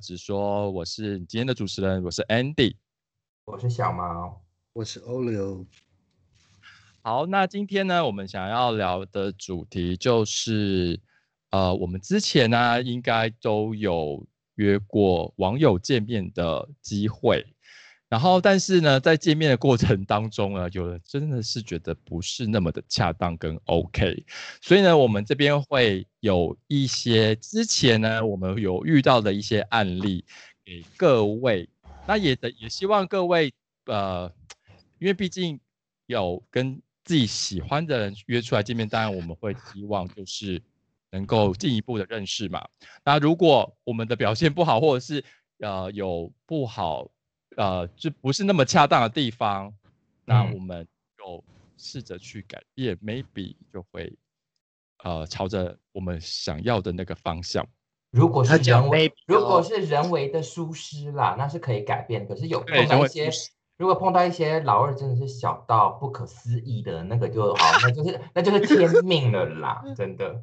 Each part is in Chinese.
直说，我是今天的主持人，我是 Andy，我是小毛，我是欧流。好，那今天呢，我们想要聊的主题就是，呃，我们之前呢，应该都有约过网友见面的机会。然后，但是呢，在见面的过程当中呢，有的真的是觉得不是那么的恰当跟 OK，所以呢，我们这边会有一些之前呢，我们有遇到的一些案例给各位，那也的也希望各位呃，因为毕竟有跟自己喜欢的人约出来见面，当然我们会希望就是能够进一步的认识嘛。那如果我们的表现不好，或者是呃有不好。呃，就不是那么恰当的地方，那我们就试着去改变，maybe 就会呃朝着我们想要的那个方向。如果是人为，如果是人为的疏失啦，那是可以改变。可是有碰到一些，如果碰到一些老二真的是小到不可思议的那个，就好，那就是那就是天命了啦，真的。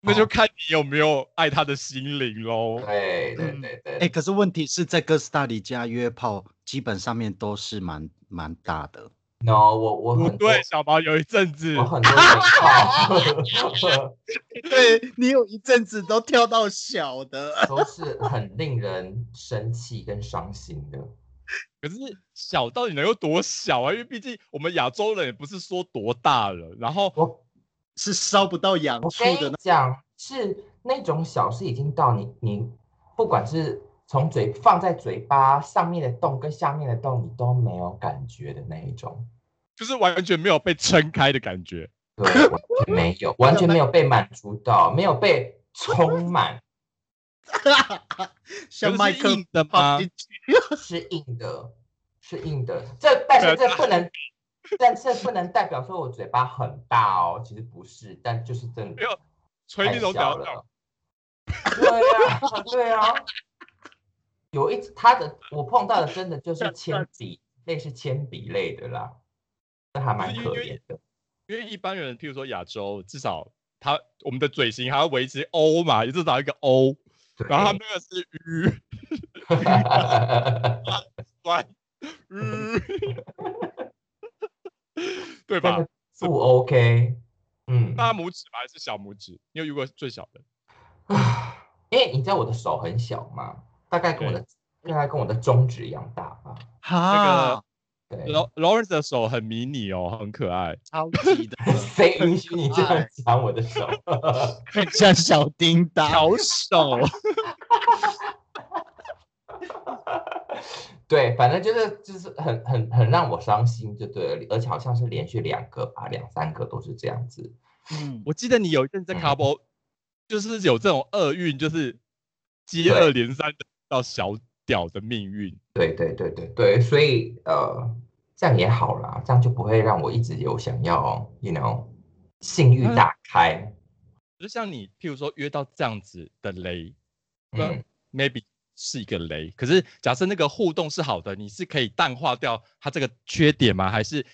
那就看你有没有爱他的心灵喽。对对对对。哎，可是问题是在哥斯达黎加约炮，基本上面都是蛮蛮大的。No，我我很对小毛有一阵子，我很多炮。对你有一阵子都跳到小的，都是很令人生气跟伤心的。可是小到底能有多小啊？因为毕竟我们亚洲人也不是说多大了，然后我。是烧不到痒处的。讲是那种小，事已经到你你不管是从嘴放在嘴巴上面的洞跟下面的洞，你都没有感觉的那一种，就是完全没有被撑开的感觉。对，没有，完全没有被满足到，没有被充满。像麦克的吗？是硬的，是硬的。这但是这不能。但这不能代表说我嘴巴很大哦，其实不是，但就是真的太小了。对啊，对啊，有一他的我碰到的真的就是 铅笔，类似铅笔类的啦，那还蛮可怜的。因为一般人，譬如说亚洲，至少他我们的嘴型还要维持 O 嘛，至少一个 O，然后他那个是 U，酸，对吧？不 OK，嗯，大拇指吧，还是小拇指？你有遇过最小的？啊，因为你知道我的手很小嘛，大概跟我的大概跟我的中指一样大吧。哈，对，Lawrence 的手很迷你哦，很可爱，超级的。谁允许你这样抢我的手？很像小叮当，小手。对，反正就是就是很很很让我伤心，就对了，而且好像是连续两个吧，两三个都是这样子。嗯，我记得你有一阵在卡波，就是有这种厄运，就是接二连三的到小屌的命运。对对对对对，所以呃，这样也好啦，这样就不会让我一直有想要，you know，性欲大开。就像你，譬如说约到这样子的雷，嗯，maybe。是一个雷，可是假设那个互动是好的，你是可以淡化掉它这个缺点吗？还是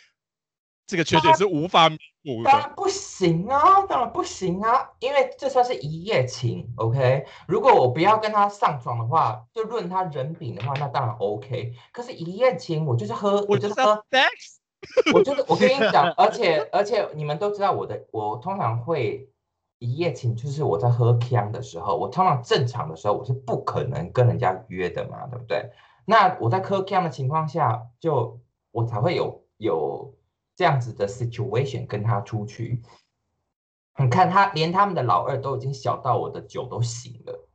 这个缺点是无法弥补的？当然不行啊，当然不行啊，因为这算是一夜情，OK？如果我不要跟他上床的话，就论他人品的话，那当然 OK。可是，一夜情我就是喝，我就是喝 sex，我就是我跟你讲，而且而且你们都知道我的，我通常会。一夜情就是我在喝香的时候，我通常正常的时候我是不可能跟人家约的嘛，对不对？那我在喝香的情况下，就我才会有有这样子的 situation 跟他出去。你看他连他们的老二都已经小到我的酒都醒了，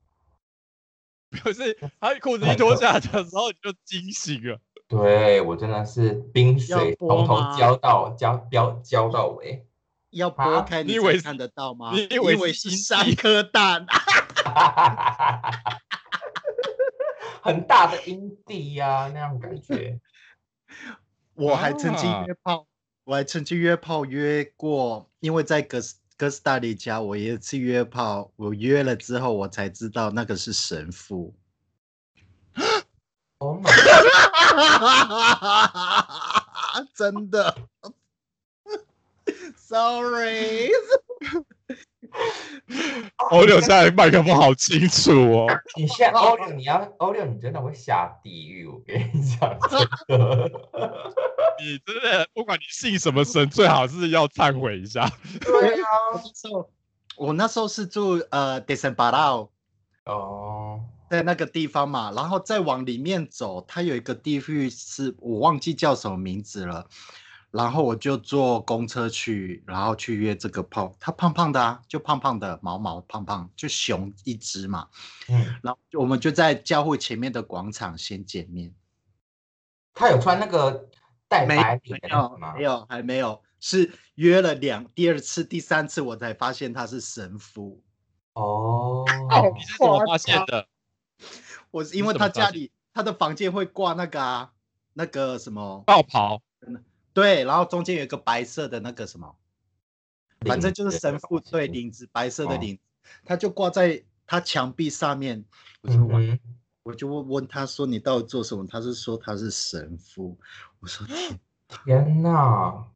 可是他裤子一脱下的时候你就惊醒了。对我真的是冰水从头浇到浇浇浇到尾。要剥开你才看得到吗？你以为是三颗蛋？很大的阴蒂呀，那样感觉。我还曾经约炮，我还曾经约炮约过，因为在哥斯哥斯达黎加，我一次约炮，我约了之后，我才知道那个是神父。哦，真的。Sorry，欧六现在麦克风好清楚哦。你现在欧六，你要欧六，你真的会下地狱。我跟你讲，这个。你真的不管你信什么神，最好是要忏悔一下。对啊，我那时候是住呃 d e s e m b a r a 哦，在那个地方嘛，然后再往里面走，它有一个地域是我忘记叫什么名字了。然后我就坐公车去，然后去约这个胖。他胖胖的啊，就胖胖的，毛毛胖胖，就熊一只嘛。嗯，然后我们就在教会前面的广场先见面。他有穿那个带白领的吗？没有，还没有。是约了两第二次、第三次，我才发现他是神父。哦，你是怎么发现的？我是因为他家里他的房间会挂那个啊，那个什么道袍。对，然后中间有一个白色的那个什么，反正就是神父对领子，白色的领子，他就挂在他墙壁上面。我就问，我就问问他说：“你到底做什么？”他是说他是神父。我说：“天天哪，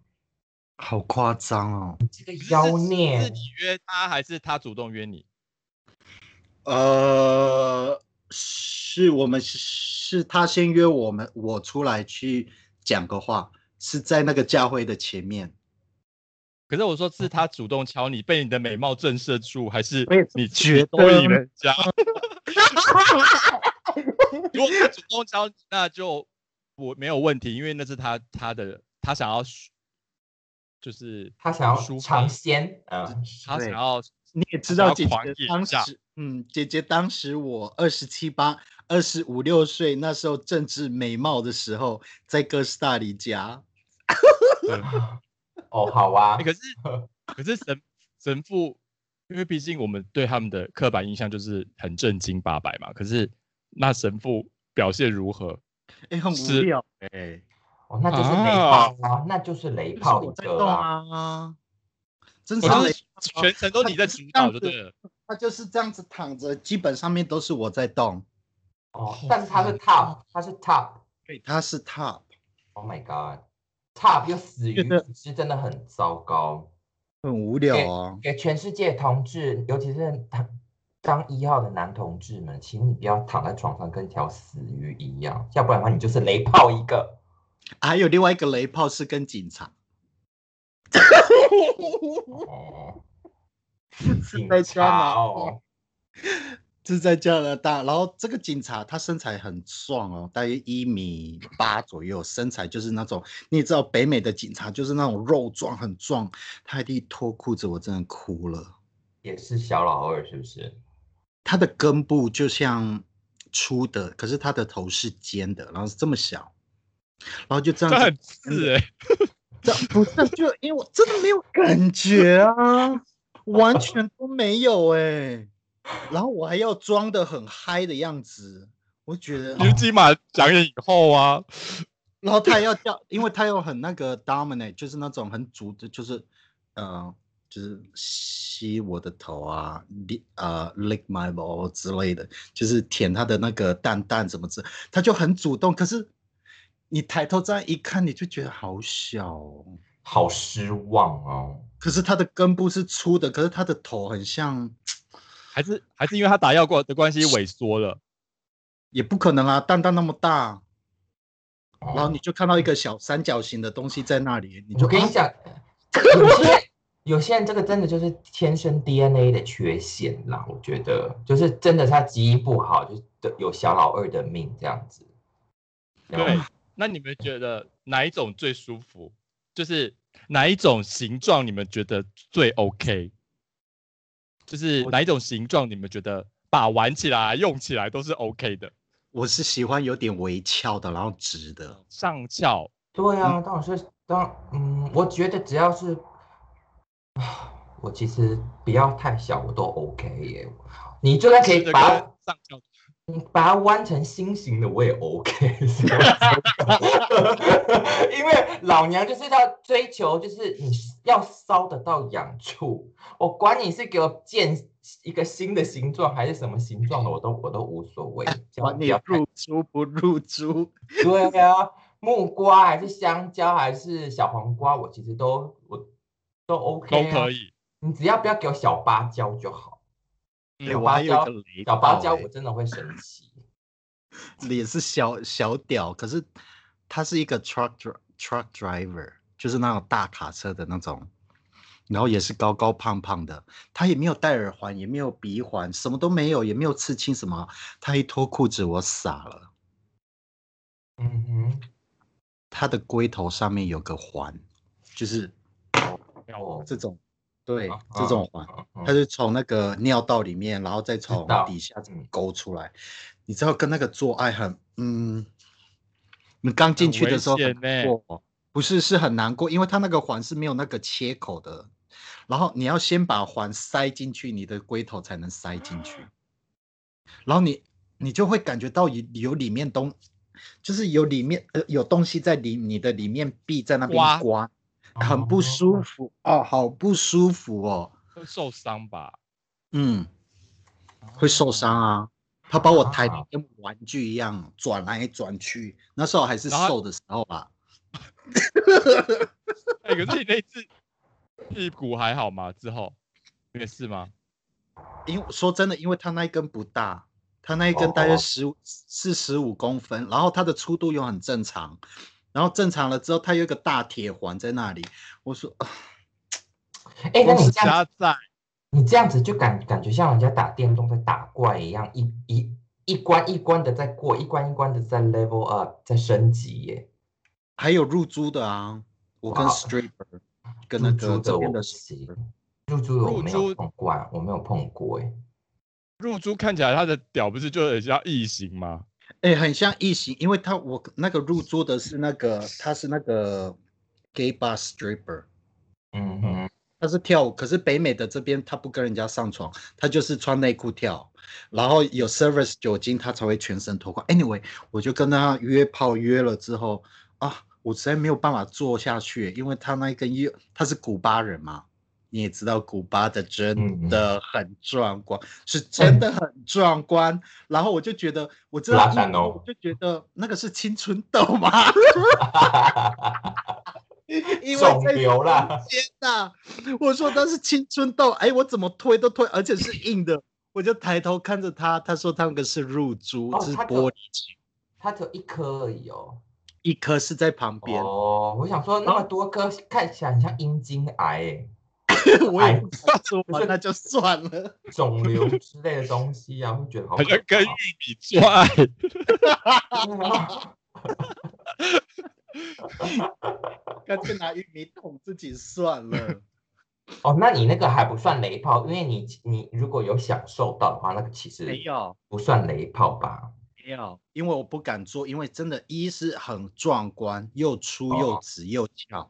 好夸张哦！这个妖孽是你约他还是他主动约你？呃，是我们是他先约我们，我出来去讲个话。是在那个教会的前面，可是我说是他主动敲你，被你的美貌震慑住，还是你觉得人家？如果他主动敲，那就我没有问题，因为那是他他的他想要，就是他想要尝鲜，嗯，他想要你也知道姐姐当时，嗯，姐姐当时我二十七八。二十五六岁那时候正值美貌的时候，在哥斯达黎加。哦，好啊。可是，可是神神父，因为毕竟我们对他们的刻板印象就是很正经八百嘛。可是那神父表现如何？哎，很无聊。哎，哦，那就是雷炮啊，那就是雷炮一个啊。真是全程都你在主导，就对了。他就是这样子躺着，基本上面都是我在动。哦，但是他是 top，他是 top，对，他是 top。Oh my god，top 又死于是真的很糟糕，很无聊啊。给全世界同志，尤其是当当一号的男同志们，请你不要躺在床上跟条死鱼一样，要不然的话你就是雷炮一个。还有另外一个雷炮是跟警察。哦，警察哦。是在加拿大，然后这个警察他身材很壮哦，大约一米八左右，身材就是那种你也知道北美的警察就是那种肉壮很壮，他一脱裤子我真的哭了。也是小老二是不是？他的根部就像粗的，可是他的头是尖的，然后是这么小，然后就这样。很刺哎，这不是就因为我真的没有感觉啊，完全都没有哎。然后我还要装的很嗨的样子，我觉得你是金马奖影后啊。然后他要叫，因为他又很那个 dominate，就是那种很主的，就是呃，就是吸我的头啊啊 lick my ball 之类的，就是舔他的那个蛋蛋怎么子，他就很主动。可是你抬头这样一看，你就觉得好小，好失望哦。可是他的根部是粗的，可是他的头很像。还是还是因为他打药过的关系萎缩了，也不可能啊！蛋蛋那么大，然后你就看到一个小三角形的东西在那里，你就跟你讲，有些有些人这个真的就是天生 DNA 的缺陷啦。我觉得就是真的他基因不好，就是有小老二的命这样子。对，那你们觉得哪一种最舒服？就是哪一种形状你们觉得最 OK？就是哪一种形状，你们觉得把玩起来、用起来都是 OK 的？我是喜欢有点微翘的，然后直的上翘。对啊，当然是当嗯，我觉得只要是啊，我其实不要太小，我都 OK 耶。你就算可以把上翘。你把它弯成心形的，我也 OK，因为老娘就是要追求，就是你要烧得到痒处，我管你是给我建一个新的形状还是什么形状的，我都我都无所谓。管你入猪不入猪，对啊，木瓜还是香蕉还是小黄瓜，我其实都我都 OK，都可以。你只要不要给我小芭蕉就好。有一蕉小芭蕉，我真的会生气。也是小小屌，可是他是一个 truck truck driver，就是那种大卡车的那种，然后也是高高胖胖的，他也没有戴耳环，也没有鼻环，什么都没有，也没有刺青什么，他一脱裤子我傻了，嗯哼，他的龟头上面有个环，就是哦，这种，对啊，这种环。它是从那个尿道里面，然后再从底下这么嗯勾出来。你知道跟那个做爱很，嗯，你刚进去的时候很难过，不是是很难过，因为它那个环是没有那个切口的，然后你要先把环塞进去，你的龟头才能塞进去，然后你你就会感觉到有有里面东，就是有里面呃有东西在里你的里面壁在那边刮刮，很不舒服哦，好不舒服哦。会受伤吧？嗯，会受伤啊。他把我抬的跟玩具一样转来转去，那时候还是瘦的时候吧。哎、可是你那次屁股还好吗？之后没事吗？因为说真的，因为他那一根不大，他那一根大哦约十五四十五公分，然后它的粗度又很正常，然后正常了之后，它有一个大铁环在那里。我说，啊哎，那你这样加在你这样子就感感觉像人家打电动在打怪一样，一一一关一关的在过，一关一关的在 level up，在升级耶。还有入珠的啊，我跟 stripper 跟那入个这边的行，入珠的我没有碰过啊，我没有碰过哎。入珠看起来他的屌不是就很像异形吗？哎、很像异形，因为他我那个入住的是那个，他是那个 gay bar stripper，嗯哼，他是跳舞，可是北美的这边他不跟人家上床，他就是穿内裤跳，然后有 service 酒精，他才会全身脱光。Anyway，我就跟他约炮约了之后啊，我实在没有办法做下去，因为他那一根约他是古巴人嘛，你也知道古巴的嗯真嗯的很壮观，是真的很壮观。然后我就觉得，我知道拉一摸赞哦我就觉得那个是青春痘吗？因为肿在瘤啦中间呐，我说他是青春痘，哎，我怎么推都推，而且是硬的，我就抬头看着他，他说他那个是入珠，是玻璃球，它只有一颗而已哦。一颗是在旁边，哦，我想说那么多颗，看起来很像阴茎癌哎，我也不知道说完，那就算了。肿瘤之类的东西啊，会觉得好像跟玉米做爱。干脆拿玉米捅自己算了。哦，那你那个还不算雷炮，因为你你如果有享受到的话，那个其实没有，不算雷炮吧？没有，因为我不敢做，因为真的，一是很壮观，又粗又哦。直又翘，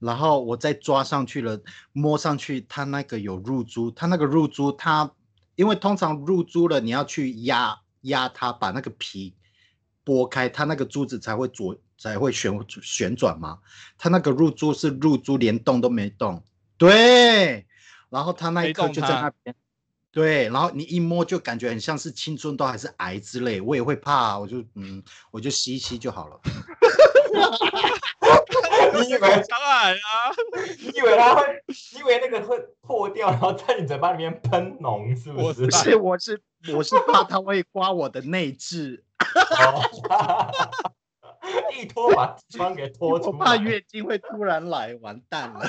然后我再抓上去了，摸上去，它那个有入珠，它那个入珠，它因为通常入珠了，你要去压压它，把那个皮剥开，它那个珠子才会左才会旋旋转嘛，它那个入珠是入珠连动都没动，对，然后它那一刻就在那边。对，然后你一摸就感觉很像是青春痘还是癌之类，我也会怕，我就嗯，我就吸一吸就好了。你以为当然啊，你以为它会，你以为那个会破掉，然后在你嘴巴里面喷脓，是不是？不是，我是我是怕它会刮我的内痔，哦一拖把痔疮给拖我出怕。月经会突然来，完蛋了。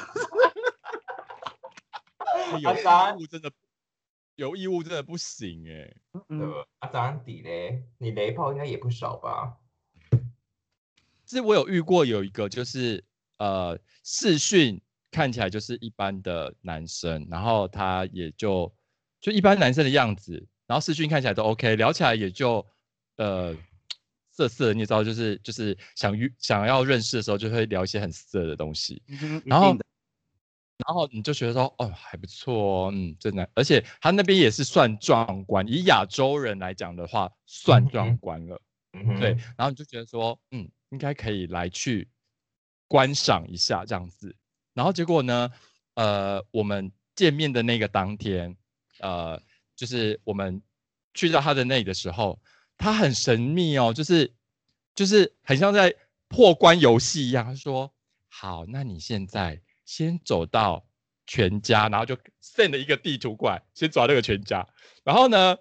有阿三义务真的有义务真的不行哎、嗯，呃，啊，早上底嘞，你雷炮应该也不少吧？是我有遇过有一个就是呃视讯看起来就是一般的男生，然后他也就就一般男生的样子，然后视讯看起来都 OK，聊起来也就呃色色的，你也知道，就是就是想约想要认识的时候就会聊一些很色的东西，然后然后你就觉得说哦还不错哦，嗯，真的，而且他那边也是算壮观，以亚洲人来讲的话算嗯壮观了。嗯对，然后你就觉得说，嗯，应该可以来去观赏一下这样子。然后结果呢，呃，我们见面的那个当天，呃，就是我们去到他的那里的时候，他很神秘哦，就是就是很像在破关游戏一样。他说：“好，那你现在先走到全家，然后就 send 了一个地图过来，先抓那个全家，然后呢，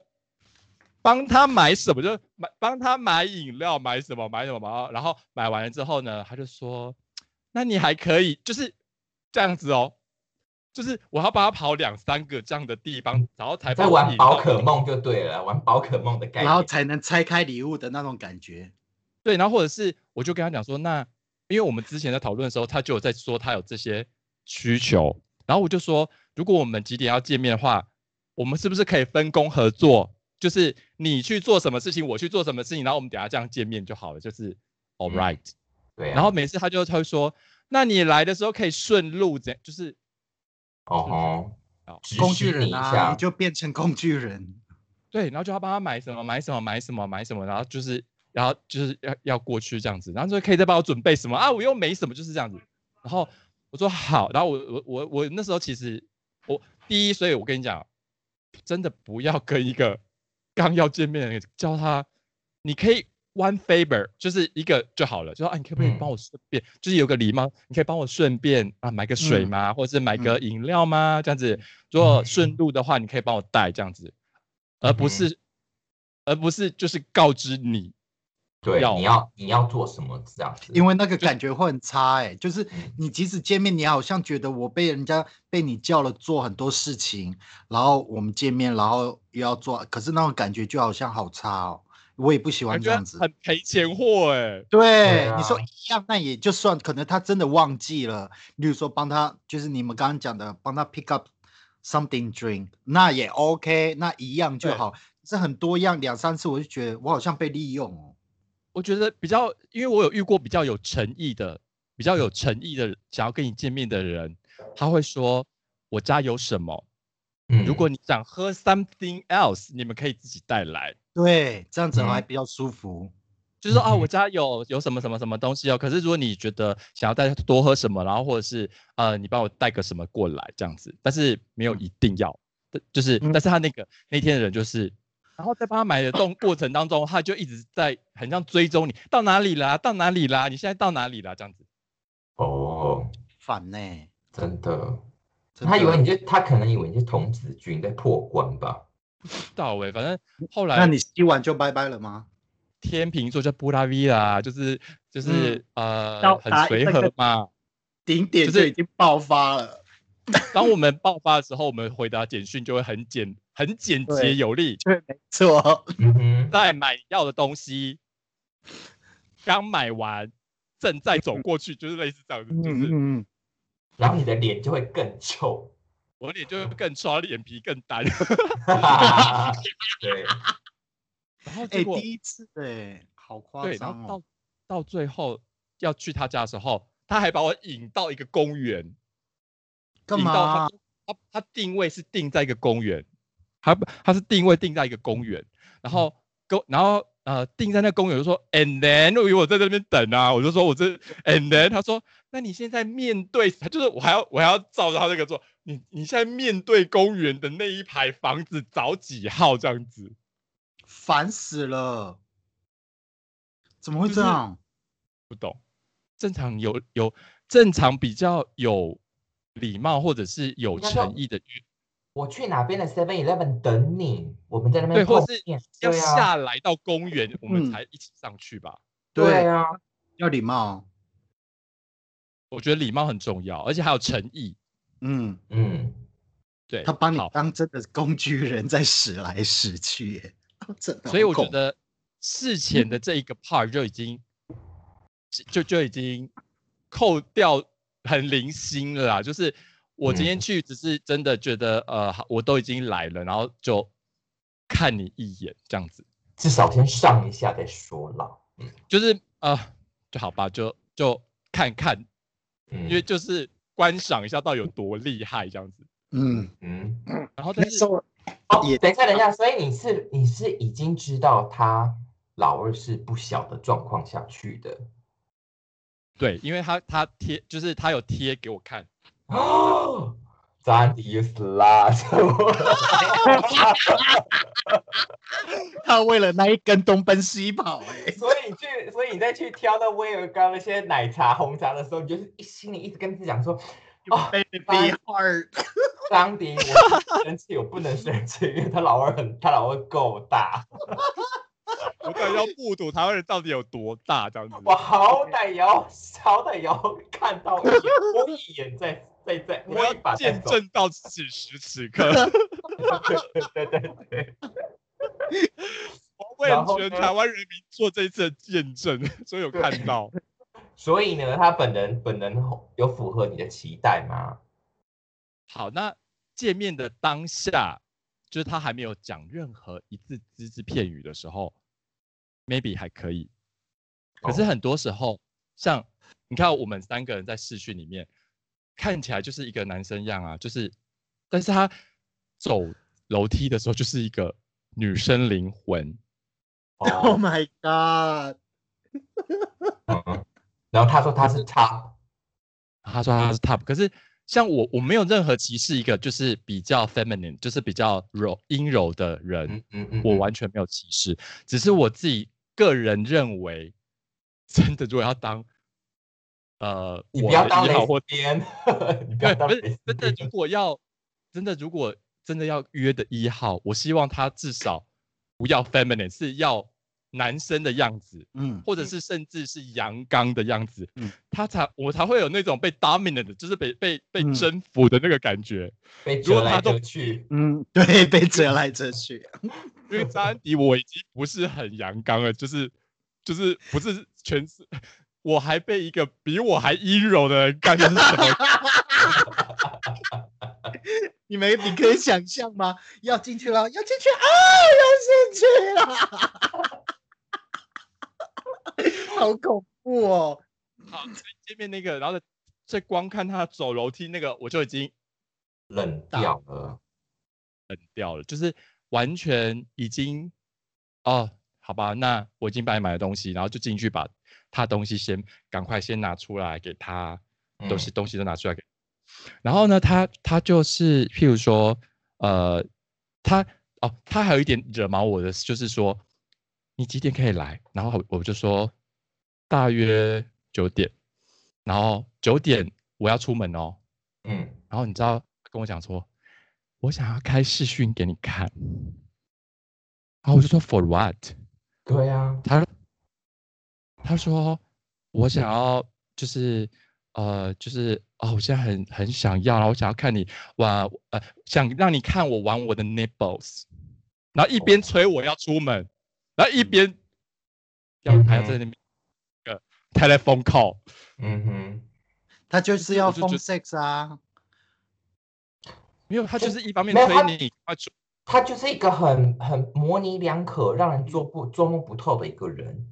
帮他买什么？就买，帮他买饮料，买什么？买什么，然后然后买完了之后呢，他就说，那你还可以就是这样子哦，就是我要帮他跑两三个这样的地方，然后才在玩宝可梦就对了，玩宝可梦的概念，然后才能拆开礼物的那种感觉。对，然后或者是我就跟他讲说，那因为我们之前在讨论的时候，他就有在说他有这些需求，然后我就说，如果我们几点要见面的话，我们是不是可以分工合作？就是你去做什么事情，我去做什么事情，然后我们等下这样见面就好了，就是 all right。对。然后每次他就他会说，那你来的时候可以顺路怎，就是哦哦，工具人啊，你就变成工具人。对，然后就要帮他买什么买什么买什么买什么，然后就是。然后就是要要过去这样子，然后说可以再帮我准备什么啊？我又没什么，就是这样子。然后我说好，然后我我我我那时候其实我第一，所以我跟你讲，真的不要跟一个刚要见面的人叫他，你可以 one favor，就是一个就好了，就说啊，你可不可以帮我顺便，就是有个礼貌，你可以帮我顺便啊买个水吗？或者是买个饮料吗？这样子，如果顺路的话，你可以帮我带这样子，而不是而不是就是告知你。对，你要你要做什么这样子？因为那个感觉会很差哎，就是你即使见面，你好像觉得我被人家被你叫了做很多事情，然后我们见面，然后又要做，可是那种感觉就好像好差哦，我也不喜欢这样子，很赔钱货哎。对，你说一样，那也就算，可能他真的忘记了，例如说帮他，就是你们刚刚讲的，帮他 pick up something drink，那也 OK，那一样就好。这很多样，两三次我就觉得我好像被利用哦。我觉得比较，因为我有遇过比较有诚意的、比较有诚意的想要跟你见面的人，他会说：“我家有什么？嗯，如果你想喝 something else，你们可以自己带来。”对，这样子还比较舒服。就是说啊，我家有有什么什么什么东西哦。可是如果你觉得想要再多喝什么，然后或者是呃，你帮我带个什么过来这样子，但是没有一定要，就是，但是他那个那天的人就是。然后在帮他买的动过程当中，他就一直在很像追踪你到哪里啦，到哪里啦，你现在到哪里啦？这样子。哦，烦呢，真的。他以为你就他可能以为你是童子军在破关吧？不知道哎，反正后来。那你吸完就拜拜了吗？天秤座叫布拉维啦，就是就是呃很随和嘛，顶点就已经爆发了。当我们爆发的时候，我们回答简讯就会很简。很简洁有力，对，没错。在买要的东西，刚买完，正在走过去，就是类似这样子，就是，然后你的脸就会更臭，我脸就会更臭，脸皮更单。对。然后结果第一次，对，好夸张。对，然后到到最后要去他家的时候，他还把我引到一个公园，干嘛？他他定位是定在一个公园。他他是定位定在一个公园，然后公然后呃定在那公园就说，and then 因为我在这边等啊，我就说我这 and then 他说，那你现在面对他就是我还要我还要照着他那个做，你你现在面对公园的那一排房子找几号这样子，烦死了，怎么会这样？不懂，正常有有正常比较有礼貌或者是有诚意的。我去哪边的 Seven Eleven 等你，我们在那边对，或是要下来到公园，我们才一起上去吧。对啊，要礼貌。我觉得礼貌很重要，而且还有诚意。嗯嗯，对，他把你当真的工具人在使来使去，真的。所以我觉得事前的这一个 part 就已经就就已经扣掉很零星了啦，就是。我今天去只是真的觉得，呃，我都已经来了，然后就看你一眼这样子，至少先上一下再说啦。嗯，就是呃，就好吧，就就看看，因为就是观赏一下到底有多厉害这样子。嗯嗯，然后但是哦，等一下等一下，所以你是你是已经知道他老二是不小的状况下去的。对，因为他他贴就是他有贴给我看。哦，咱迪死啦！他为了那一根东奔西跑哎，所以你去，所以你再去挑那威尔刚那些奶茶、红茶的时候，你就是心里一直跟自己讲说，哦 baby 哎 heart，张迪，我生气，我不能生气，因为他老二很，他老二够大，我感觉要目睹台湾人到底有多大这样子。我好歹也要，好歹也要看到一眼，多一眼再再再，我要见证到此时此 刻，对对对对，我为全台湾人民做这一次的见证，所以有看到。所以呢，他本人本人有符合你的期待吗？好，那见面的当下，就是他还没有讲任何一字只字片语的时候，maybe 还可以。可是哦很多时候，像你看我们三个人在视讯里面，看起来就是一个男生样啊，就是，但是他走楼梯的时候就是一个女生灵魂。Oh 哦，my god！嗯，然后他说他是 top，他说他是 top，可是像我，我没有任何歧视一个就是比较 feminine，就是比较柔阴柔的人，嗯嗯嗯，我嗯完全没有歧视，只是我自己个人认为，真的如果要当，呃，你我不要当一号或丝边，你不要对，不是当真的，如，果要真的如果真的要约的一号，我希望他至少不要 feminine，是要男生的样子，嗯，或者是甚至是阳刚的样子，嗯他才我才会有那种被 dominant 的，就是被被被嗯征服的那个感觉。被折来如果他都折去，嗯，对，被折来折去。因为张安迪我已经不是很阳刚了，就是就是不是全是，我还被一个比我还阴柔的人干，这是什么？你们你可以想象吗？要进去了，要进去啊，要进去了，好恐怖哦！好，所以见面那个，然后再光看他走楼梯那个，我就已经冷掉了。冷掉了，就是完全已经哦，好吧，那我已经帮你买了东西，然后就进去把他东西先赶快先拿出来给他，东西嗯东西都拿出来给。然后呢，他他就是譬如说，呃，他哦，他还有一点惹毛我的，就是说你几点可以来？然后我就说大约九点，然后九点我要出门哦。嗯，然后你知道跟我讲说，我想要开视讯给你看。然后我就说 For what？对啊，他他说我想要就是呃就是哦，我现在很很想要，然后我想要看你玩呃，想让你看我玩我的 nipples，然后一边催我要出门，然后一边要嗯还要在那边呃 telephone call，嗯哼，他就是要 phone sex 啊，没有，他就就是一方面推你他催你，他就是一个很很模棱两可、让人做不捉摸不透的一个人。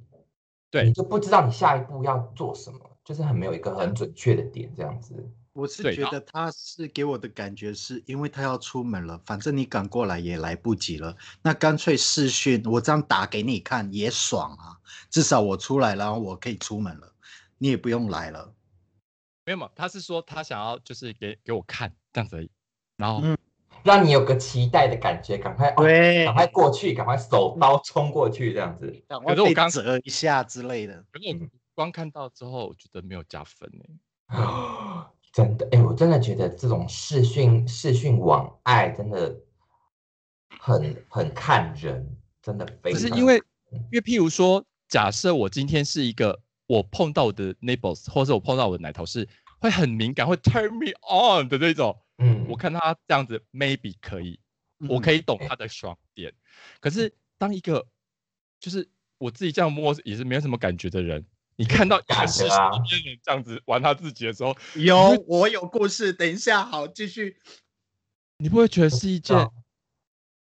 对你就不知道你下一步要做什么，就是很没有一个很准确的点，这样子。我是觉得他是给我的感觉是因为他要出门了，反正你赶过来也来不及了，那干脆视讯，我这样打给你看也爽啊，至少我出来了，然后我可以出门了，你也不用来了。没有嘛，他是说他想要就是给给我看这样子而已，然后。嗯 让你有个期待的感觉，赶快哦，对赶快过去，赶快手刀冲过去，这样子。我刚折一下之类的。可是我嗯光看到之后，我觉得没有加分呢。真的，哎、我真的觉得这种视讯视讯网爱真的很很看人，真的非常。只是因为，因为譬如说，假设我今天是一个我碰到我的 nipples，或者我碰到我的奶头是会很敏感，会 turn me on 的那种，嗯，我看他这样子 maybe 可以，我嗯可以懂他的爽点。可是当一个就是我自己这样摸也是没有什么感觉的人，你看到一感个视觉啊。频里面人这样子玩他自己的时候，有，我有故事，等一下，好，继续。你不会觉得是一件道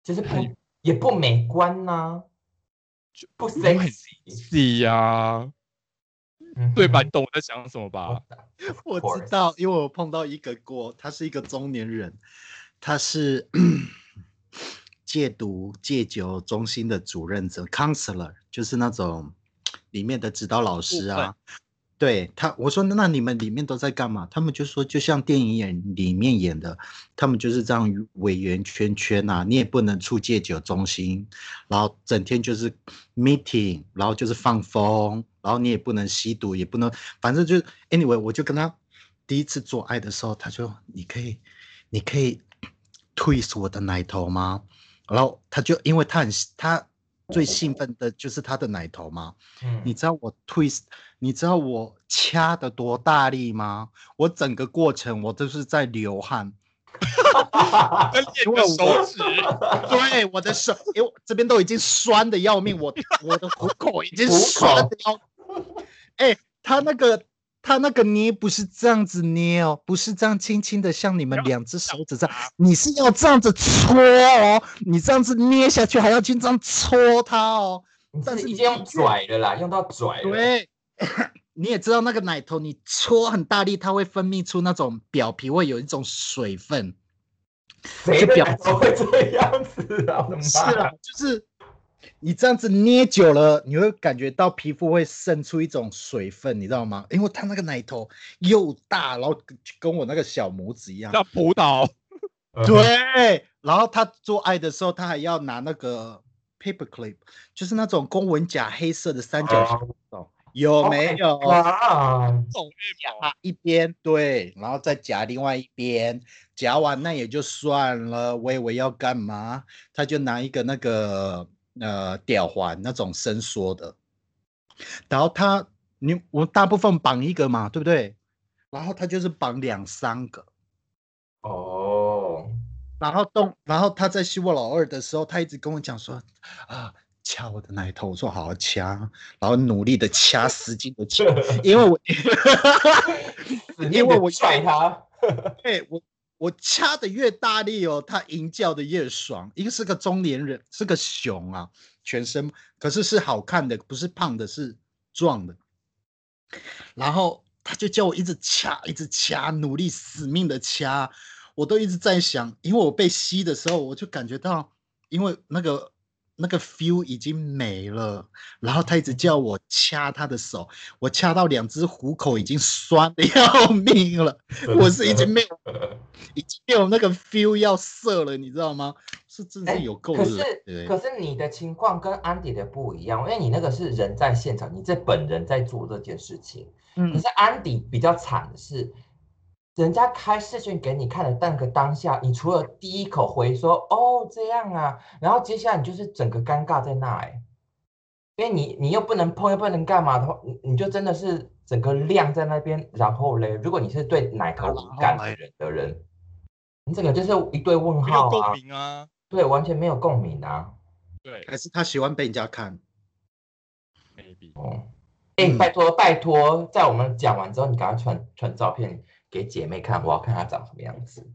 就是不很也不美观呐、不 sexy，是呀，嗯对吧？你懂我在想什么吧？我知道，因为我碰到一个过，他是一个中年人，他是 戒毒戒酒中心的主任者 counselor，就是那种里面的指导老师啊。对他，我说那你们里面都在干嘛？他们就说就像电影演里面演的，他们就是这样委圆圈圈啊，你也不能出戒酒中心，然后整天就是 meeting，然后就是放风，然后你也不能吸毒，也不能，反正就是 anyway，我就跟他第一次做爱的时候，他就你可以，你可以 twist 我的奶头吗？然后他就因为他很他最兴奋的就是他的奶头吗。嗯你知道我 twist，你知道我掐的多大力吗？我整个过程我都是在流汗。跟练个手指，对，我的手，因为我这边都已经酸的要命，我我的虎口已经酸的要命。哎，他那个他那个捏不是这样子捏哦，不是这样轻轻的，像你们两只手指这样，你是要这样子搓哦，你这样子捏下去还要去这样搓它哦。你但是已经用拽的啦，用到拽了。对，你也知道那个奶头，你搓很大力，它会分泌出那种表皮会有一种水分。谁的表奶头会这样子啊？是啊，就是你这样子捏久了，你会感觉到皮肤会渗出一种水分，你知道吗？因为它那个奶头又大，然后跟跟我那个小拇指一样。像葡萄，嗯对，然后他做爱的时候，他还要拿那个 paper clip，就是那种公文夹黑色的三角形有没有？啊，种夹一边，对，然后再夹另外一边，夹完那也就算了。我以为要干嘛，他就拿一个那个呃吊环那种伸缩的，然后他你我大部分绑一个嘛，对不对？然后他就是绑两三个，哦，然后动，然后他在吸我老二的时候，他一直跟我讲说啊。掐我的奶头，我说好好掐，然后努力 的掐，使劲的掐，因为我 因为我拽他，对我我掐的越大力哦，他吟叫的越爽。一个是个中年人，是个熊啊，全身可是是好看的，不是胖的，是壮的。然后他就叫我一直掐，一直掐，努力死命的掐。我都一直在想，因为我被吸的时候，我就感觉到，因为那个那个 feel 已经没了。然后他一直叫我掐他的手，我掐到两只虎口已经酸的 要命了。我是已经没有，已经有那个 feel 要射了，你知道吗？是真哎是有够可是可是你的情况跟安迪的不一样，因为你那个是人在现场，你这本人在做这件事情。可嗯是安迪比较惨的是，人家开视讯给你看的那个当下，你除了第一口回说“哦这样啊”，然后接下来你就是整个尴尬在那哎，因为你你又不能碰又不能干嘛的话，你你就真的是整个晾在那边。然后嘞，如果你是对奶头感的人的人，你整个就是一堆问号啊，鸣啊。对，完全没有共鸣啊。对还是他喜欢被人家看。，maybe 哦，哎、嗯拜托拜托，在我们讲完之后，你赶快传传照片给姐妹看，我要看她长什么样子。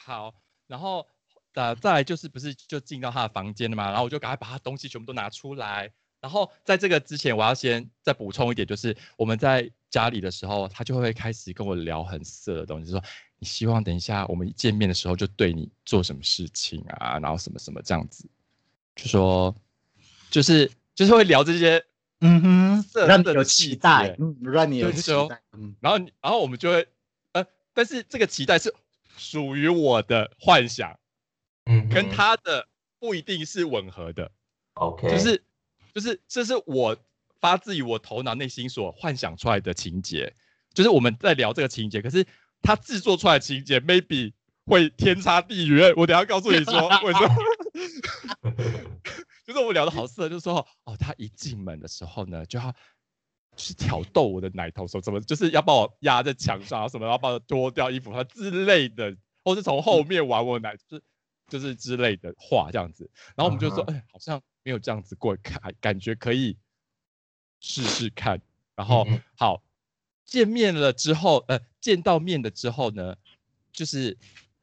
好，然后呃，再来就是不是就进到他的房间了嘛？然后我就赶快把他东西全部都拿出来。然后在这个之前，我要先再补充一点，就是我们在家里的时候，他就会开始跟我聊很色的东西，就说你希望等一下我们一见面的时候就对你做什么事情啊，然后什么什么这样子，就说就是就是会聊这些，嗯哼色让你有期待节，嗯，让你有期待，嗯，然后你然后我们就会呃，但是这个期待是属于我的幻想。嗯，跟他的不一定是吻合的，OK，就是就是这是我发自于我头脑内心所幻想出来的情节，就是我们在聊这个情节，可是他制作出来的情节 maybe 会天差地远。我等下告诉你说 为什么，就是我们聊的好色，就是说哦，他一进门的时候呢，就要。去挑逗我的奶头，说怎么就是要把我压在墙上，啊什么要把我脱掉衣服，他之类的，或是从后面玩我奶，就是就是之类的话这样子。然后我们就说，嗯哎、好像没有这样子过，看感觉可以试试看。然后好，见面了之后，呃，见到面的之后呢，就是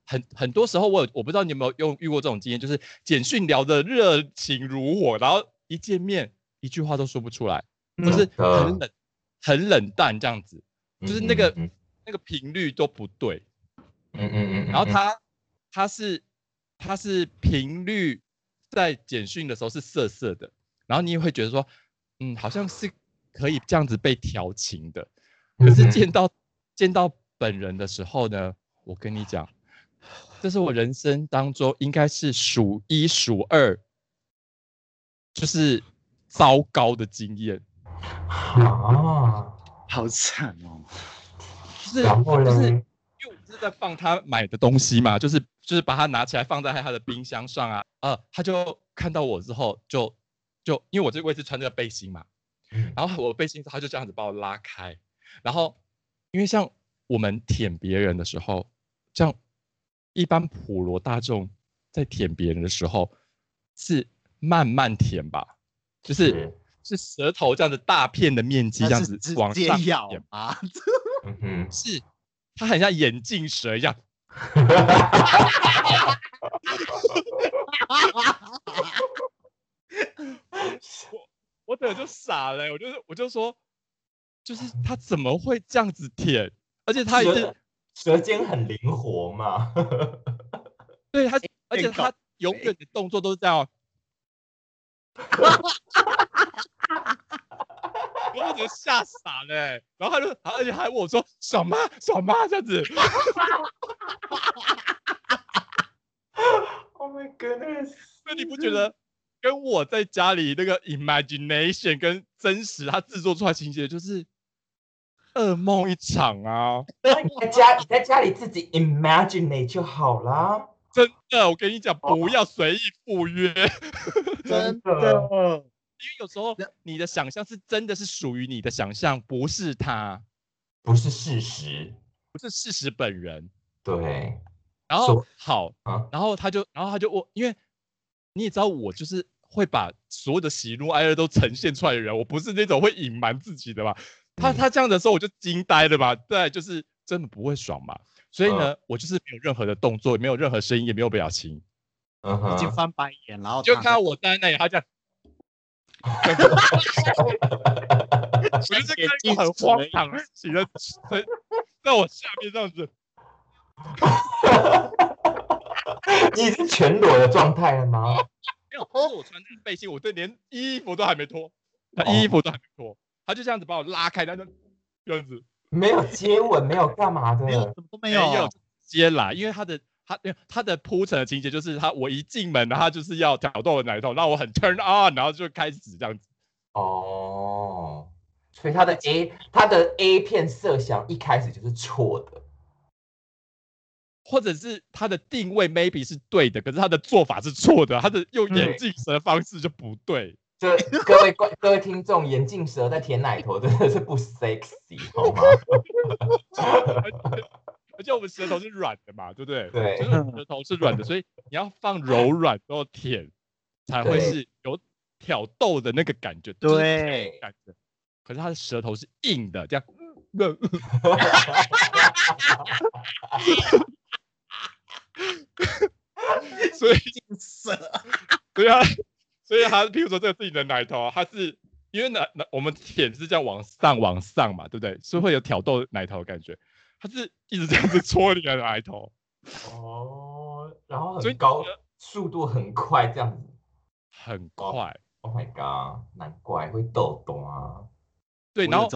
很很多时候我有我不知道你有没有用遇过这种经验，就是简讯聊的热情如火，然后一见面一句话都说不出来，就是很冷很冷淡这样子，就是那个嗯那个频率都不对。嗯嗯嗯，然后他他是他是频率在简讯的时候是涩涩的，然后你也会觉得说，嗯，好像是可以这样子被调情的。可是见到见到本人的时候呢，我跟你讲，这是我人生当中应该是数一数二，就是糟糕的经验。啊，好惨哦。就是就是，因为我是在放他买的东西嘛，就是就是把它拿起来放在他的冰箱上啊，呃，他就看到我之后就就因为我这个位置穿这个背心嘛，嗯然后我背心他就这样子把我拉开，然后因为像我们舔别人的时候，这样一般普罗大众在舔别人的时候是慢慢舔吧，就是是舌头这样子大片的面积这样子往上咬舔，啊！嗯哼，是它很像眼镜蛇一样。我整个就傻了欸、我就是我就说，就是他怎么会这样子舔？而且他也是舌舌尖很灵活嘛。对他，而且他永远的动作都是这样哦。我整个吓傻了欸、然后他就，而且还问我说爽吗？爽吗？这样子，Oh my goodness！那你不觉得跟我在家里那个 imagination 跟真实他制作出来情节就是噩梦一场啊？那你在家你在家里自己 imagine 就好啦。真的，我跟你讲，不要随意赴约，真的的，为有时候你的想象是真的是属于你的想象，不是他，不是事实。不是事实本人。对，然后所好，啊，然后他就，然后他就我，因为你也知道，我就是会把所有的喜怒哀乐都呈现出来的人，我不是那种会隐瞒自己的嘛。他嗯他这样的时候，我就惊呆了嘛。对，就是真的不会爽嘛。所以嗯呢，我就是没有任何的动作，也没有任何声音，也没有表情，嗯已经，翻白眼，然后就看到我站在那里，他这样，我就是看一个很荒唐的事情在在在我下面这样子。你是全裸的状态了吗？没有，是我穿这个背心，我这连衣服都还没脱，他哦衣服都还没脱，他就这样子把我拉开，他就这样子没有接吻，没有干嘛的没。有，什么都没没有，直接啦，因为他的他他的铺陈的情节就是他我一进门，然后他就是要挑逗我奶头，让我很 turn on，然后就开始这样子。哦，所以他的 A 他的 A 片设想一开始就是错的。或者是他的定位 maybe 是对的，可是他的做法是错的，他的用眼对镜蛇的方式就不对。就各位观 各位听众，眼镜蛇在舔奶头真的是不 sexy 好吗？而且我们舌头是软的嘛，对不对？对就是我们舌头是软的，所以你要放柔软然后舔，才会是有挑逗的那个感觉。就是对，感觉。可是他的舌头是硬的，这样。所以，色对啊，所以他，譬如说这个自己的奶头啊，它是因为奶奶我们舔是这样往上往上嘛，对不对？是会有挑逗奶头的感觉，他是一直这样子戳你的奶头，哦，然后所以很高速度很快这样子。很哦快。Oh my god，难怪会抖动啊！对，然后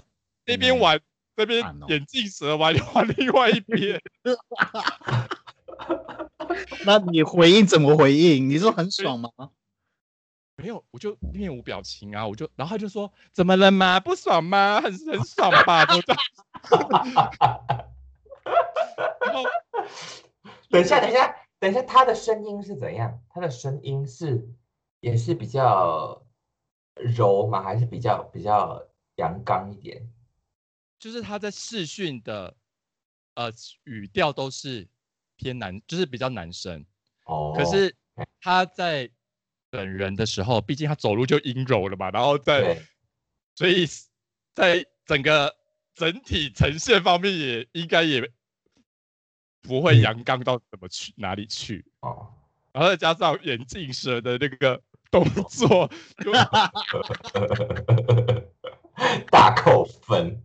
那边玩，那边眼镜蛇玩玩另外一边，那你回应怎么回应？你说很爽吗？没有，我就面无表情啊，我就，然后他就说怎么了吗？不爽吗？很很爽吧？就这样。然后 等一下，等一下，等一下，他的声音是怎样？他的声音是也是比较柔吗？还是比较比较阳刚一点？就是他在视讯的呃语调都是偏男，就是比较男生。哦，可是他在本人的时候，毕竟他走路就阴柔了嘛，然后在，所以在整个整体呈现方面也应该也不会嗯阳刚到怎么去哪里去，哦，然后再加上眼镜蛇的那个动作，就 大扣分。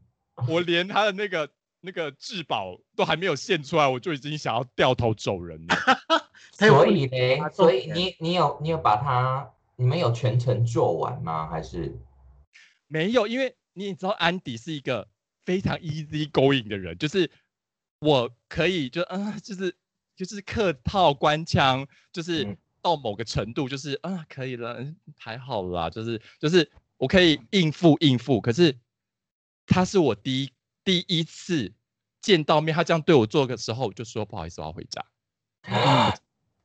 我连他的那个那个至宝都还没有现出来，我就已经想要掉头走人了。所以呢，所以你你有你有把它，你们有全程做完吗？还是没有，因为你也知道安迪是一个非常 easy going 的人，就是我可以就嗯、就是就是客套官腔，就是嗯到某个程度，就是啊、可以了，嗯还好啦，就是就是我可以应付应付。可是他是我第一第一次见到面，他这样对我做的时候，我就说不好意思，我要回家。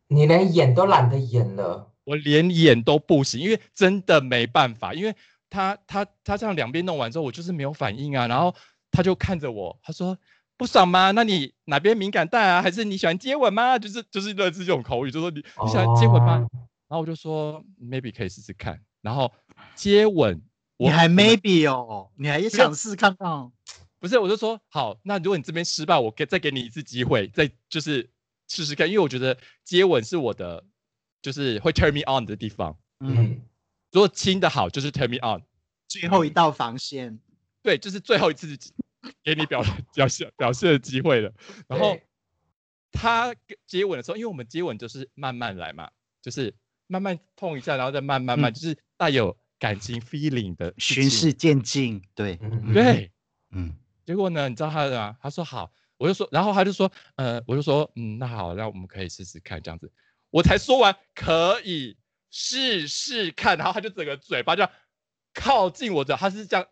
你连演都懒得演了，我连演都不行，因为真的没办法，因为他他他这样两边弄完之后，我就是没有反应啊，然后他就看着我，他说不爽吗？那你哪边敏感带啊？还是你喜欢接吻吗？就是就是类似这种口语，就说你你喜欢接吻吗？然后我就说 maybe 可以试试看，然后接吻，你还 maybe 哦，你还想试看看？不是，我就说好，那如果你这边失败，我给再给你一次机会，再就是试试看，因为我觉得接吻是我的，就是会 turn me on 的地方。嗯，如果亲的好，就是 turn me on，最后一道防线，对，就是最后一次给你表表现表现的机会了。然后他接吻的时候，因为我们接吻就是慢慢来嘛，就是慢慢碰一下，然后再慢慢慢，就是带有感情 feeling 的循序渐进。对，对，嗯。结果呢？你知道他的？他说好，我就说，然后他就说，呃，我就说，嗯，那好，那我们可以试试看这样子。我才说完，可以试试看，然后他就整个嘴巴这样靠近我的，他是这样。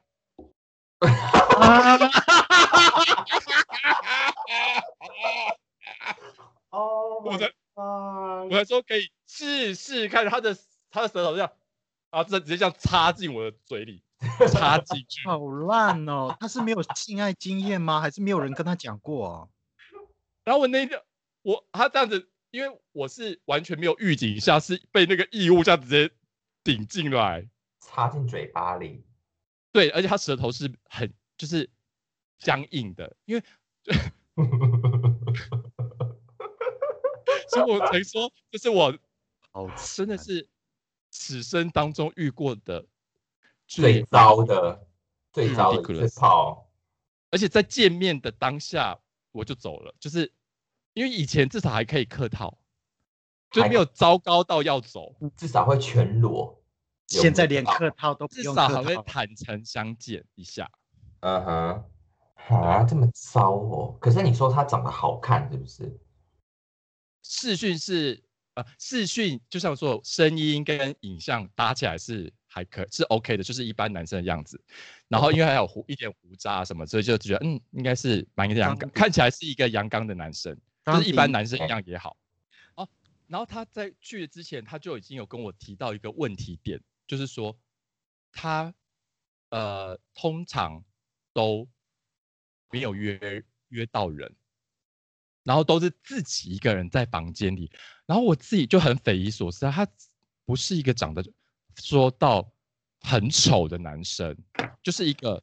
哦，我才，我才说可以试试看，他的他的舌头这样，然后直接这样插进我的嘴里。插进去，好烂哦！他是没有性爱经验吗？还是没有人跟他讲过？然后我那个，我他这样子，因为我是完全没有预警下，是被那个异物这样直接顶进来，插进嘴巴里。对，而且他舌头是很就是僵硬的，因为，所以我才说这是我好真的是此生当中遇过的。最糟的，最糟的是泡，而且在见面的当下我就走了，就是因为以前至少还可以客套，就没有糟糕到要走，至少会全裸。现在连客套都至少还会坦诚相见一下。嗯哼，啊，这么糟哦！可是你说他长得好看，是不是？视讯是呃，视讯就像说声音跟影像搭起来是。还可是 OK 的，就是一般男生的样子。然后因为还有胡一点胡渣什么，所以就觉得嗯，应该是蛮阳刚，看起来是一个阳刚的男生，就是一般男生一样也好。哦，然后他在去之前，他就已经有跟我提到一个问题点，就是说他呃通常都没有约约到人，然后都是自己一个人在房间里。然后我自己就很匪夷所思，他不是一个长得。说到很丑的男生，就是一个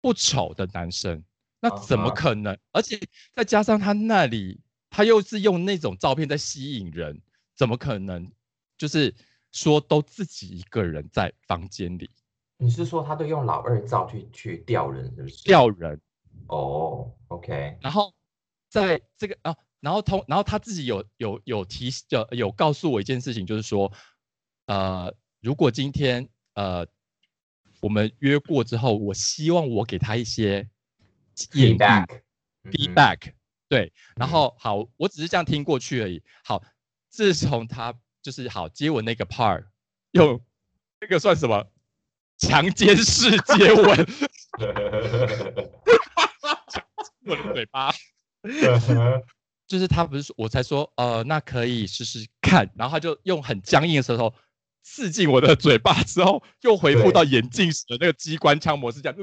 不丑的男生，那怎么可能？而且再加上他那里，他又是用那种照片在吸引人，怎么可能？就是说都自己一个人在房间里。你是说他都用老二照去去钓人，是不是？钓人。哦，OK。然后在这个啊，然后通，然后他自己有有有提有有告诉我一件事情，就是说，呃。如果今天呃我们约过之后，我希望我给他一些 feedback，feedback，对，然后好，我只是这样听过去而已。好，自从他就是好接吻那个 part，用那个算什么？强奸式接吻，我的嘴巴，就是他不是说我才说呃那可以试试看，然后他就用很僵硬的舌头。刺进我的嘴巴之后，又回复到眼镜时的那个机关枪模式，这样。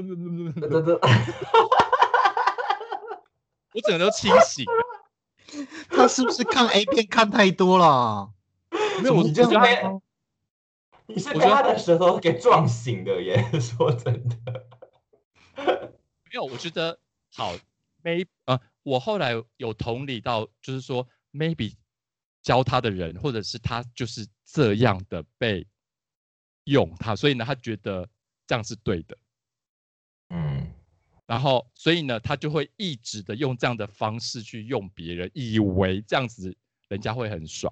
我整个都清醒了。他是不是看 A 片看太多了？没有，我你就是被你是被他的舌头给撞醒的耶。说真的，没有，我觉得好，maybe 呃，我后来有同理到，就是说 maybe 教他的人，或者是他就是。这样的被用他，所以呢，他觉得这样是对的，嗯，然后所以呢，他就会一直的用这样的方式去用别人，以为这样子人家会很爽。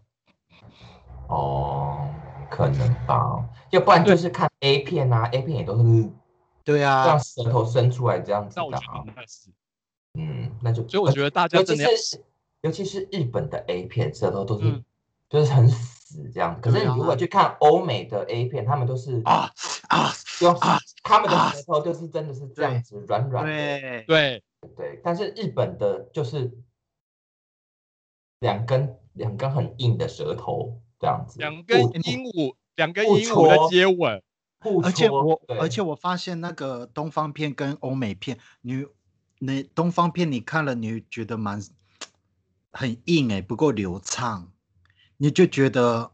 哦，可能吧，要不然就是看 A 片啊，A 片也都是对啊，让舌头伸出来这样子的啊。嗯，那就所以我觉得大家真的，尤其是尤其是日本的 A 片，舌头都是就是很。死这样。可是你如果去看欧美的 A 片，他们都是啊啊，用啊他们的啊舌头就是真的是这样子软软的，对，对，对。但是日本的就是两根两根很硬的舌头这样子，两根鹦鹉，两根鹦鹉的接吻，而且我而且我发现那个东方片跟欧美片，你你东方片你看了，你觉得蛮很硬哎、不够流畅，你就觉得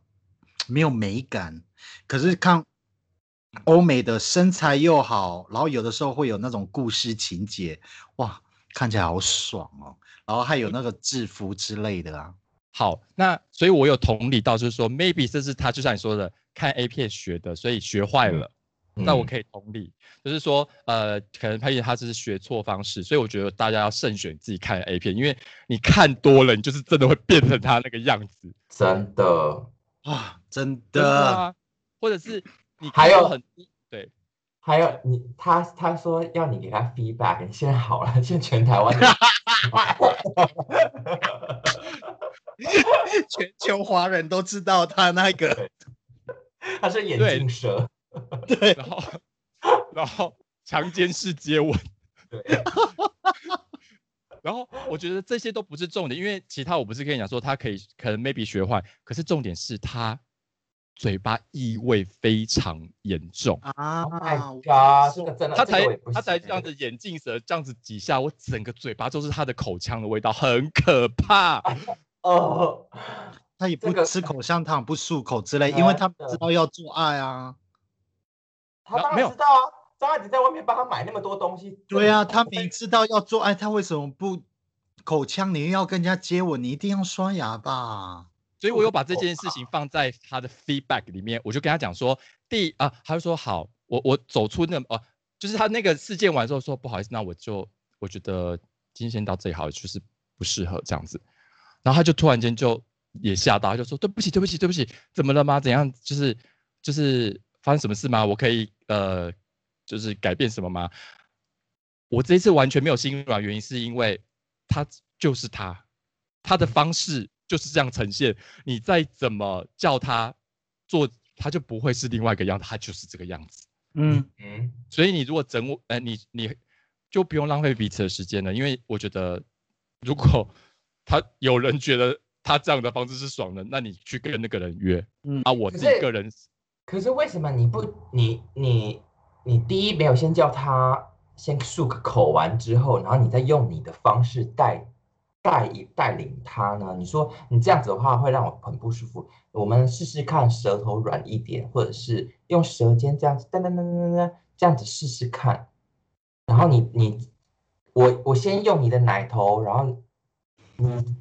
没有美感。可是看欧美的身材又好，然后有的时候会有那种故事情节，哇，看起来好爽哦。然后还有那个制服之类的啊，好，那所以我有同理到，就是说，maybe 这是他就像你说的，看 A 片学的，所以学坏了。那我嗯可以同理，就是说，呃，可能潘姐他只是学错方式，所以我觉得大家要慎选自己看 A 片，因为你看多了，你就是真的会变成他那个样子，真的。啊，真真的或者是你还有很对，还有你，他他说要你给他 feedback，你现在好了，现在全台湾 全球华人都知道他那个，他是眼对镜蛇，对，然后然后强奸式接吻，对，然后我觉得这些都不是重点，因为其他我不是跟你讲说他可以可能 maybe 学坏，可是重点是他嘴巴异味非常严重。啊 Oh 真的，他才他才这样子眼镜蛇这样子几下，我整个嘴巴都是他的口腔的味道，很可怕。哦，他也这个不吃口香糖，不漱口之类，因为他不知道要做爱啊。他当然知道啊，张爱玲在外面帮他买那么多东西，对啊，他明知道要做爱，他为什么不口腔？你又要跟人家接吻，你一定要刷牙吧？所以我有把这件事情放在他的 feedback 里面，我就跟他讲说，第啊，他就说好，我我走出那呃，就是他那个事件完之后说不好意思，那我就我觉得今天先到这里好了，就是不适合这样子。然后他就突然间就也吓到，他就说对不起对不起对不起，怎么了吗？怎样？就是就是发生什么事吗？我可以呃就是改变什么吗？我这一次完全没有心软，原因是因为他就是他，他的方式就是这样呈现。你再怎么叫他做，他就不会是另外一个样子，他就是这个样子。嗯，嗯，所以你如果整我，呃，你你就不用浪费彼此的时间了，因为我觉得，如果他有人觉得他这样的方式是爽的，那你去跟那个人约。嗯啊，我自己个人可是为什么你不你你你第一没有先叫他先漱个口完之后，然后你再用你的方式带带带领他呢？你说你这样子的话会让我很不舒服。我们试试看舌头软一点，或者是用舌尖这样子噔噔噔噔噔这样子试试看。然后你你我我先用你的奶头，然后你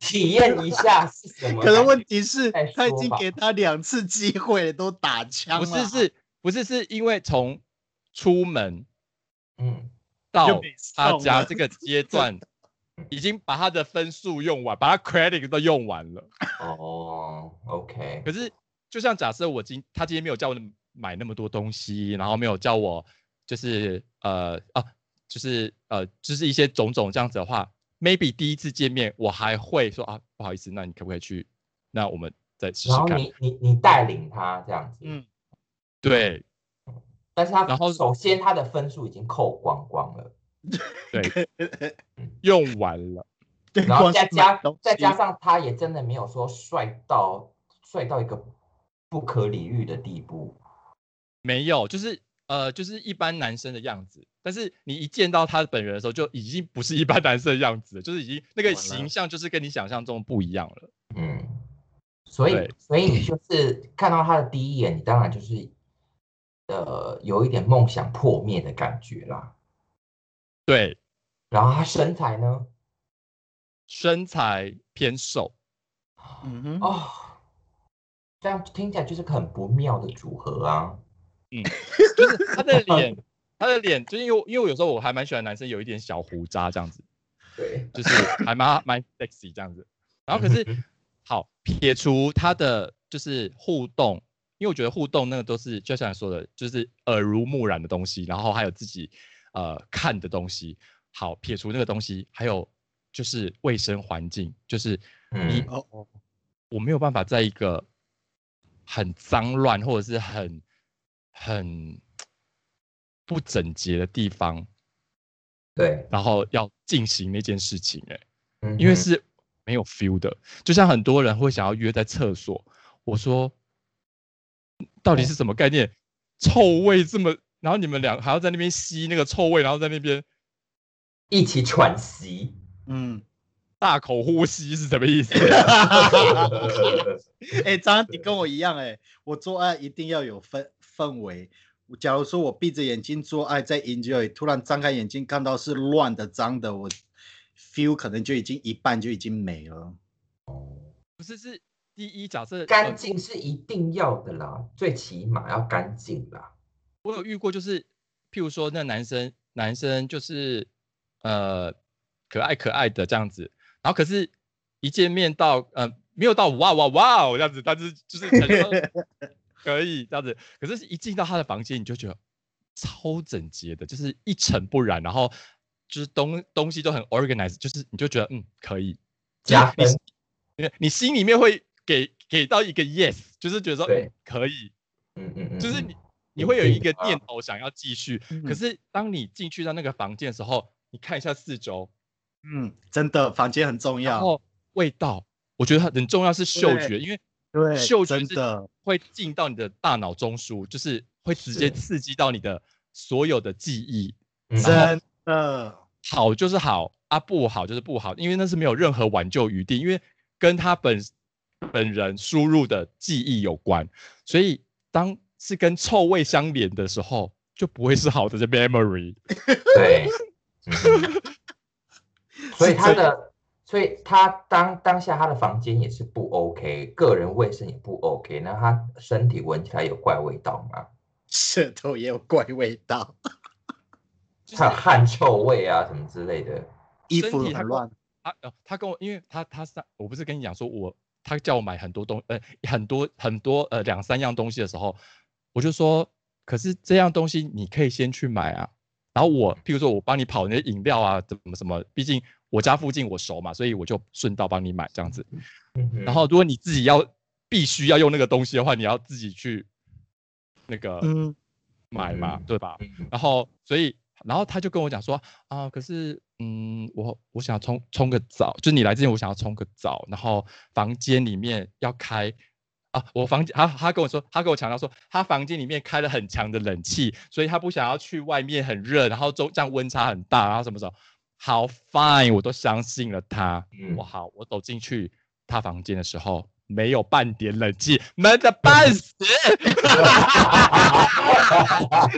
体验一下是什么。可能问题是他已经给他两次机会了，都打枪了。不是是不是是因为从出门嗯。到没他家这个阶段，已经把他的分数用完，把他 credit 都用完了。哦，OK，可是，就像假设我今他今天没有叫我买那么多东西，然后没有叫我就是呃啊，就是呃，就是一些种种这样子的话，maybe 第一次见面我还会说啊，不好意思，那你可不可以去？那我们再试试看。然后你你你带领他这样子，嗯，对但是他然后首先他的分数已经扣光光了，对，用完了。对，然后再加再加上他也真的没有说帅到帅到一个不可理喻的地步，没有，就是呃，就是一般男生的样子。但是你一见到他本人的时候，就已经不是一般男生的样子了，就是已经那个形象就是跟你想象中不一样了。嗯，所以所以你就是看到他的第一眼，你当然就是呃有一点梦想破灭的感觉啦。对，然后他身材呢，身材偏瘦，嗯哼，哦，这样听起来就是个很不妙的组合啊。嗯就是他的脸，他的脸，就是因为因为我有时候我还蛮喜欢男生有一点小胡渣这样子，对，就是还蛮蛮 sexy 这样子。然后可是嗯好撇除他的就是互动，因为我觉得互动那个都是就像你说的，就是耳濡目染的东西，然后还有自己呃看的东西。好，撇除那个东西，还有就是卫生环境，就是你嗯，哦哦，我没有办法在一个很脏乱或者是很很不整洁的地方，对，然后要进行那件事情、欸，嗯因为是没有 feel 的，就像很多人会想要约在厕所，我说到底是什么概念？臭味这么，然后你们俩还要在那边吸那个臭味，然后在那边一起喘息。嗯，大口呼吸是什么意思？哎、张安迪跟我一样、哎，我做爱一定要有氛氛围。假如说我闭着眼睛做爱，在 enjoy，突然张开眼睛看到是乱的、脏的，我 feel 可能就已经一半就已经没了。不是，是第一假设干呃净是一定要的啦，最起码要干净啦。我有遇过，就是譬如说那男生男生就是呃可爱可爱的这样子，然后可是一见面到呃没有到哇哇哇哦这样子，但是就是 可以这样子，可是一进到他的房间，你就觉得超整洁的，就是一尘不染，然后就是东东西都很 organized，就是你就觉得嗯可以。加分你你你心里面会给给到一个 yes，就是觉得说嗯可以，嗯嗯嗯，就是嗯。你你会有一个念头想要继续，可嗯是当你进去到那个房间的时候，你看一下四周，嗯，真的，房间很重要。然后味道，我觉得很重要是嗅对觉，因为对，嗅觉的，会进到你的大脑中枢，就是会直接刺激到你的所有的记忆。真的，好就是好啊，不好就是不好，因为那是没有任何挽救余地，因为跟他本本人输入的记忆有关，所以当是跟臭味相连的时候，就不会是好的 memory。对，嗯 所以他的，所以他当当下他的房间也是不 OK，个人卫生也不 OK，那他身体闻起来有怪味道吗？舌头也有怪味道，就是还有汗臭味啊什么之类的。衣服很乱。他呃，他跟我，因为他他上，我不是跟你讲说我，他叫我买很多东，呃，很多很多呃两三样东西的时候，我就说，可是这样东西你可以先去买啊。然后我，譬如说我帮你跑那些饮料啊，怎么什么，毕竟我家附近我熟嘛，所以我就顺道帮你买这样子。然后如果你自己要必须要用那个东西的话，你要自己去那个嗯，买嘛，嗯对吧？嗯然后所以，然后他就跟我讲说啊，可是嗯，我我想要冲冲个澡，就你来之前我想要冲个澡，然后房间里面要开啊，我房间他他跟我说，他跟我强调说，他房间里面开了很强的冷气，所以他不想要去外面很热，然后中这样温差很大，然后什么时候好 fine，我都相信了他。嗯我好，我走进去他房间的时候。没有半点冷气，闷的半死。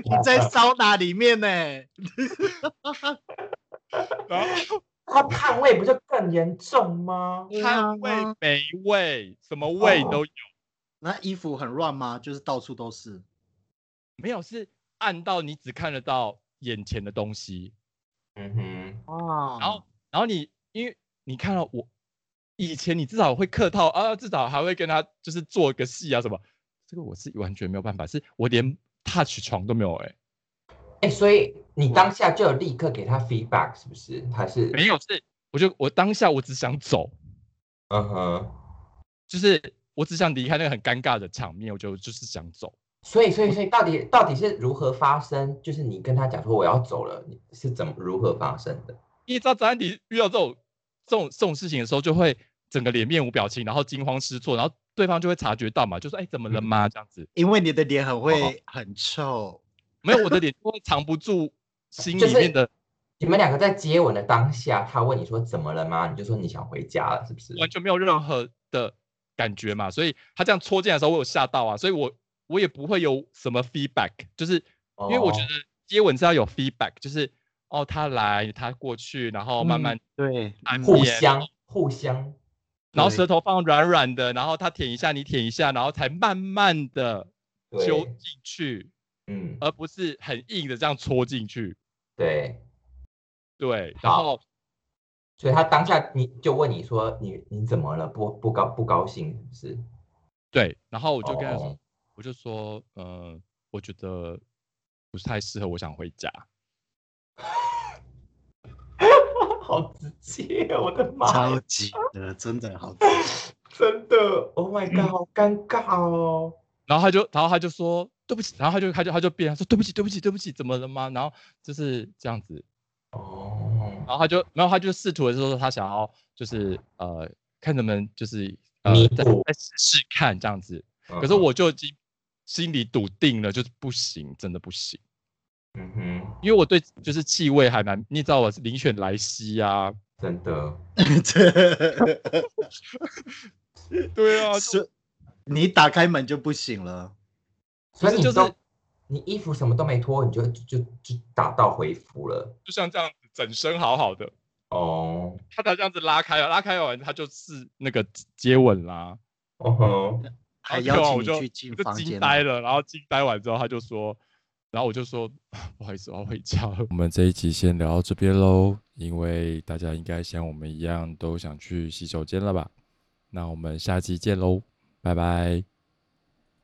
你在桑拿里面呢，然后 他汗味不就更严重吗？汗味啊、霉味，什么味哦都有。那衣服很乱吗？就是到处都是。没有，是暗到你只看得到眼前的东西。嗯哼，哦，然后，然后你因为你看到我以前，你至少会客套啊，至少还会跟他就是做个戏啊什么。这个我是完全没有办法，是我连 touch 床都没有哎、哎，所以你当下就有立刻给他 feedback 是不是？还是没有是，我就我当下我只想走，嗯哼，就是我只想离开那个很尴尬的场面，我就就是想走。所以所以所以到底到底是如何发生？就是你跟他讲说我要走了，你是怎么如何发生的？因为知道张安迪遇到这种这种这种事情的时候，就会整个脸面无表情，然后惊慌失措，然后对方就会察觉到嘛，就说：“哎，怎么了嗯吗？”这样子，因为你的脸很会很臭，没有我的脸会藏不住心里面的，你们两个在接吻的当下，他问你说怎么了吗？你就说你想回家了，是不是？完全没有任何的感觉嘛，所以他这样戳进来的时候，我有吓到啊，所以我我也不会有什么 feedback，就是因为我觉哦。得接吻是要有 feedback，就是哦他来他过去，然后慢慢对，嗯互相互相，然后舌头放软软的，然后他舔一下，你舔一下，然后才慢慢的对。揪进去，嗯，而不是很硬的这样戳进去。对。对，然后所以他当下你就问你说你你怎么了？不不高不高兴是不是？对，然后我就跟他说，哦我就说，呃，我觉得不是太适合，我想回家。好直接哦，我的妈！超级的，真的好吃。真的，Oh my god，好尴尬哦。然后他就，然后他就说对不起，然后他就，他就，他就变，他说对不起，对不起，对不起，怎么了吗？然后就是这样子，哦，然后他就，然后他就试图的说他想要就是呃看能不能就是呃再弥补。再试试看这样子，可是嗯。我就已经心里笃定了，就是不行，真的不行，嗯哼，因为我对就是气味还蛮，你知道我是灵犬莱西啊，真的，对啊，就是你打开门就不行了。所以就是你衣服什么都没脱，你就就就就打道回府了。就像这样子整身好好的，哦，他他这样子拉开了，拉开完他就是那个接吻啦。哦吼，还然后邀请就你去进就房间了，惊呆了，然后惊呆完之后，他就说，然后我就说，不好意思，我要回家了。我们这一集先聊到这边喽，因为大家应该像我们一样都想去洗手间了吧？那我们下期见喽，拜拜。